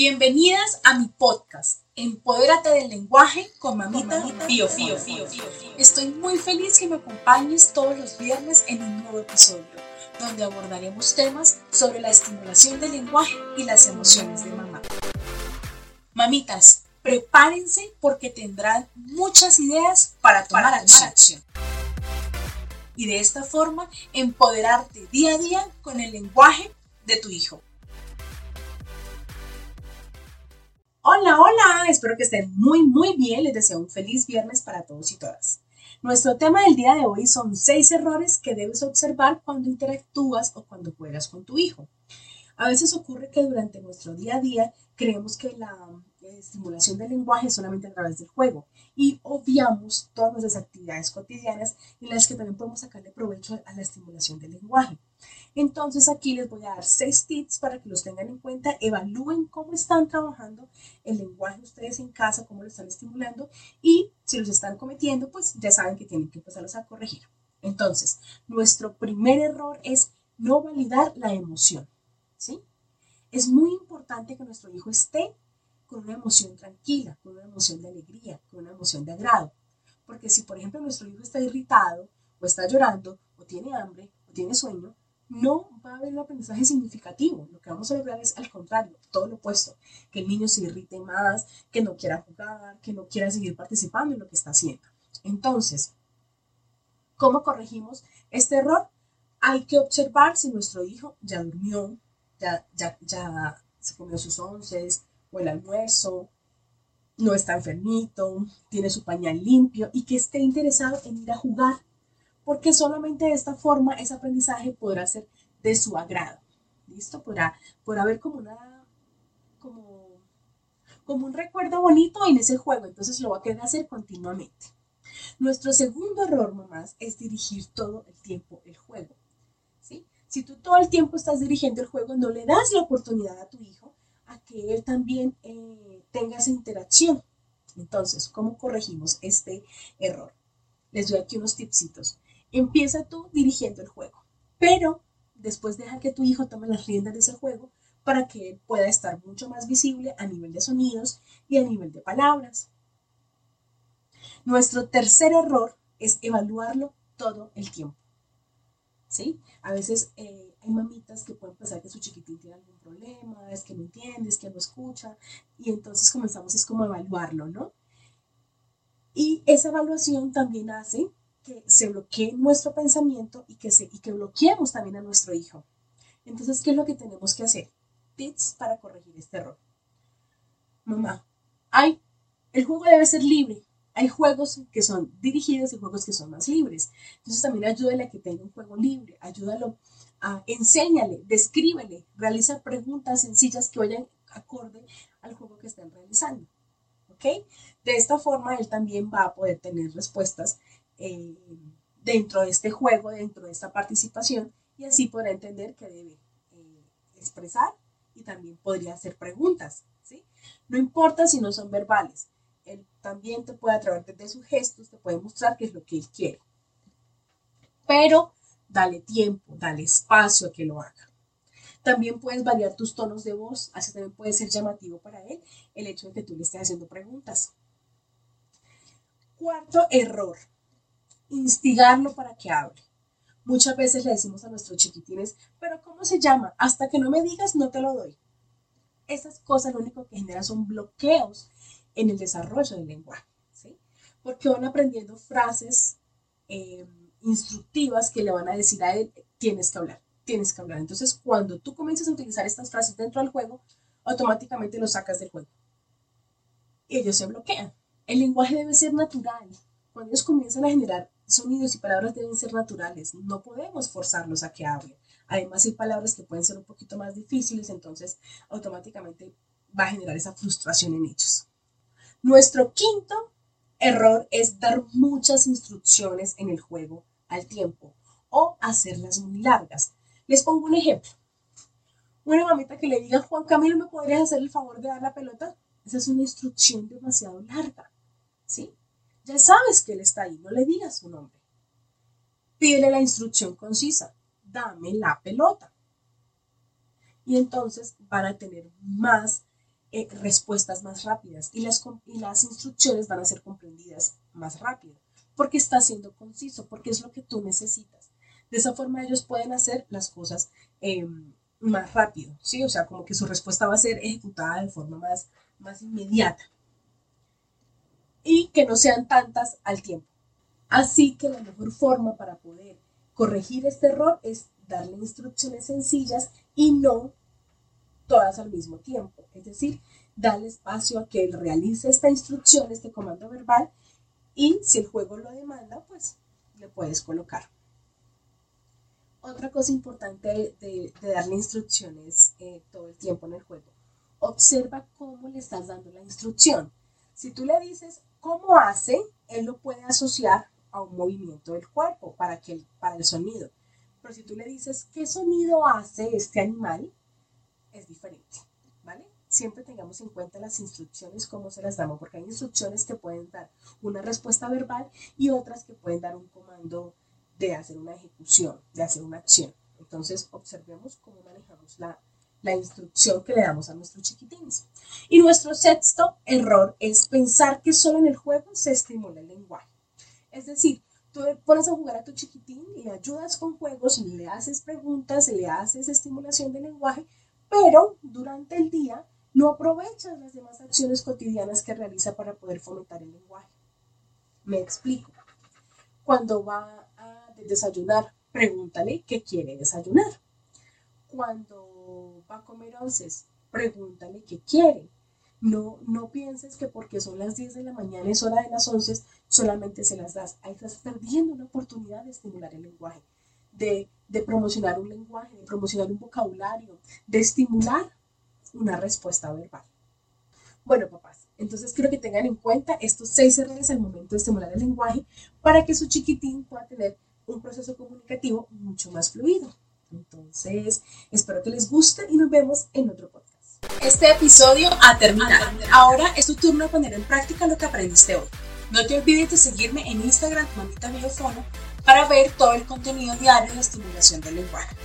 Bienvenidas a mi podcast, Empodérate del lenguaje con Mamita Fío Fío Estoy muy feliz que me acompañes todos los viernes en un nuevo episodio, donde abordaremos temas sobre la estimulación del lenguaje y las emociones de mamá. Mamitas, prepárense porque tendrán muchas ideas para tomar, acción. Y de esta forma, empoderarte día a día con el lenguaje de tu hijo. Hola, hola, espero que estén muy, muy bien. Les deseo un feliz viernes para todos y todas. Nuestro tema del día de hoy son seis errores que debes observar cuando interactúas o cuando juegas con tu hijo. A veces ocurre que durante nuestro día a día creemos que la estimulación del lenguaje solamente a través del juego y obviamos todas nuestras actividades cotidianas en las que también podemos sacarle provecho a la estimulación del lenguaje. Entonces aquí les voy a dar seis tips para que los tengan en cuenta, evalúen cómo están trabajando el lenguaje ustedes en casa, cómo lo están estimulando y si los están cometiendo, pues ya saben que tienen que empezarlos a corregir. Entonces, nuestro primer error es no validar la emoción, ¿sí? Es muy importante que nuestro hijo esté con una emoción tranquila, con una emoción de alegría, con una emoción de agrado. Porque si, por ejemplo, nuestro hijo está irritado, o está llorando, o tiene hambre, o tiene sueño, no va a haber un aprendizaje significativo. Lo que vamos a lograr es al contrario, todo lo opuesto, que el niño se irrite más, que no quiera jugar, que no quiera seguir participando en lo que está haciendo. Entonces, ¿cómo corregimos este error? Hay que observar si nuestro hijo ya durmió, ya, se comió sus onces, o el almuerzo, no está enfermito, tiene su pañal limpio y que esté interesado en ir a jugar, porque solamente de esta forma ese aprendizaje podrá ser de su agrado. ¿Listo? Podrá, podrá haber como una, como, como un recuerdo bonito en ese juego, entonces lo va a querer hacer continuamente. Nuestro segundo error, mamás, es dirigir todo el tiempo el juego. ¿sí? Si tú todo el tiempo estás dirigiendo el juego, no le das la oportunidad a tu hijo a que él también eh, tenga esa interacción. Entonces, ¿cómo corregimos este error? Les doy aquí unos tipsitos. Empieza tú dirigiendo el juego, pero después deja que tu hijo tome las riendas de ese juego para que él pueda estar mucho más visible a nivel de sonidos y a nivel de palabras. Nuestro tercer error es evaluarlo todo el tiempo. ¿Sí? A veces eh, hay mamitas que pueden pensar que su chiquitín tiene algún problema, es que no entiende, es que no escucha, y entonces comenzamos es como a evaluarlo, ¿no? Y esa evaluación también hace que se bloquee nuestro pensamiento y que, se, y que bloqueemos también a nuestro hijo. Entonces, ¿qué es lo que tenemos que hacer? Tips para corregir este error. Mamá, hay, el juego debe ser libre. Hay juegos que son dirigidos y juegos que son más libres. Entonces también ayúdale a que tenga un juego libre. Ayúdalo Ah, enséñale, descríbele, realiza preguntas sencillas que vayan acorde al juego que estén realizando. ¿Ok? De esta forma él también va a poder tener respuestas eh, dentro de este juego, dentro de esta participación, y así podrá entender que debe eh, expresar y también podría hacer preguntas. ¿sí? No importa si no son verbales, él también te puede a través de sus gestos, te puede mostrar qué es lo que él quiere. Pero dale tiempo, dale espacio a que lo haga. También puedes variar tus tonos de voz, así también puede ser llamativo para él el hecho de que tú le estés haciendo preguntas. Cuarto error, instigarlo para que hable. Muchas veces le decimos a nuestros chiquitines, pero ¿cómo se llama? Hasta que no me digas, no te lo doy. Esas cosas lo único que generan son bloqueos en el desarrollo del lenguaje, ¿sí? Porque van aprendiendo frases eh, instructivas que le van a decir a él, tienes que hablar, tienes que hablar. Entonces, cuando tú comienzas a utilizar estas frases dentro del juego, automáticamente lo sacas del juego. Y ellos se bloquean. El lenguaje debe ser natural. Cuando ellos comienzan a generar sonidos y palabras deben ser naturales. No podemos forzarlos a que hablen. Además, hay palabras que pueden ser un poquito más difíciles, entonces automáticamente va a generar esa frustración en ellos. Nuestro quinto error es dar muchas instrucciones en el juego al tiempo o hacerlas muy largas. Les pongo un ejemplo. Una mamita que le diga, Juan Camilo, ¿me podrías hacer el favor de dar la pelota? Esa es una instrucción demasiado larga, ¿sí? Ya sabes que él está ahí, no le digas su nombre. Pídele la instrucción concisa, dame la pelota. Y entonces van a tener más eh, respuestas más rápidas y las, instrucciones van a ser comprendidas más rápido, porque está siendo conciso, porque es lo que tú necesitas. De esa forma ellos pueden hacer las cosas em, más rápido, ¿sí? O sea, como que su respuesta va a ser ejecutada de forma más inmediata y que no sean tantas al tiempo. Así que la mejor forma para poder corregir este error es darle instrucciones sencillas y no todas al mismo tiempo. Es decir, darle espacio a que él realice esta instrucción, este comando verbal, y si el juego lo demanda, pues le puedes colocar. Otra cosa importante de, darle instrucciones eh, todo el tiempo en el juego. Observa cómo le estás dando la instrucción. Si tú le dices cómo hace, él lo puede asociar a un movimiento del cuerpo para, que, para el sonido. Pero si tú le dices qué sonido hace este animal, es diferente, ¿vale? Siempre tengamos en cuenta las instrucciones, cómo se las damos, porque hay instrucciones que pueden dar una respuesta verbal y otras que pueden dar un comando de hacer una ejecución, de hacer una acción. Entonces, observemos cómo manejamos la, la instrucción que le damos a nuestros chiquitines. Y nuestro sexto error es pensar que solo en el juego se estimula el lenguaje. Es decir, tú pones a jugar a tu chiquitín, y le ayudas con juegos, le haces preguntas, le haces estimulación del lenguaje, pero durante el día no aprovechas las demás acciones cotidianas que realiza para poder fomentar el lenguaje. Me explico. Cuando va a desayunar, pregúntale qué quiere desayunar. Cuando va a comer onces, pregúntale qué quiere. No, no pienses que porque son las 10 de la mañana es hora de las 11, solamente se las das. Ahí estás perdiendo una oportunidad de estimular el lenguaje, de, de promocionar un lenguaje, de promocionar un vocabulario, de estimular una respuesta verbal. Bueno, papás, entonces quiero que tengan en cuenta estos seis errores al momento de estimular el lenguaje para que su chiquitín pueda tener un proceso comunicativo mucho más fluido. Entonces, espero que les guste y nos vemos en otro podcast. Este episodio ha terminado. Ahora es tu turno de poner en práctica lo que aprendiste hoy. No te olvides de seguirme en Instagram, Mamita Biofono, para ver todo el contenido diario de estimulación del lenguaje.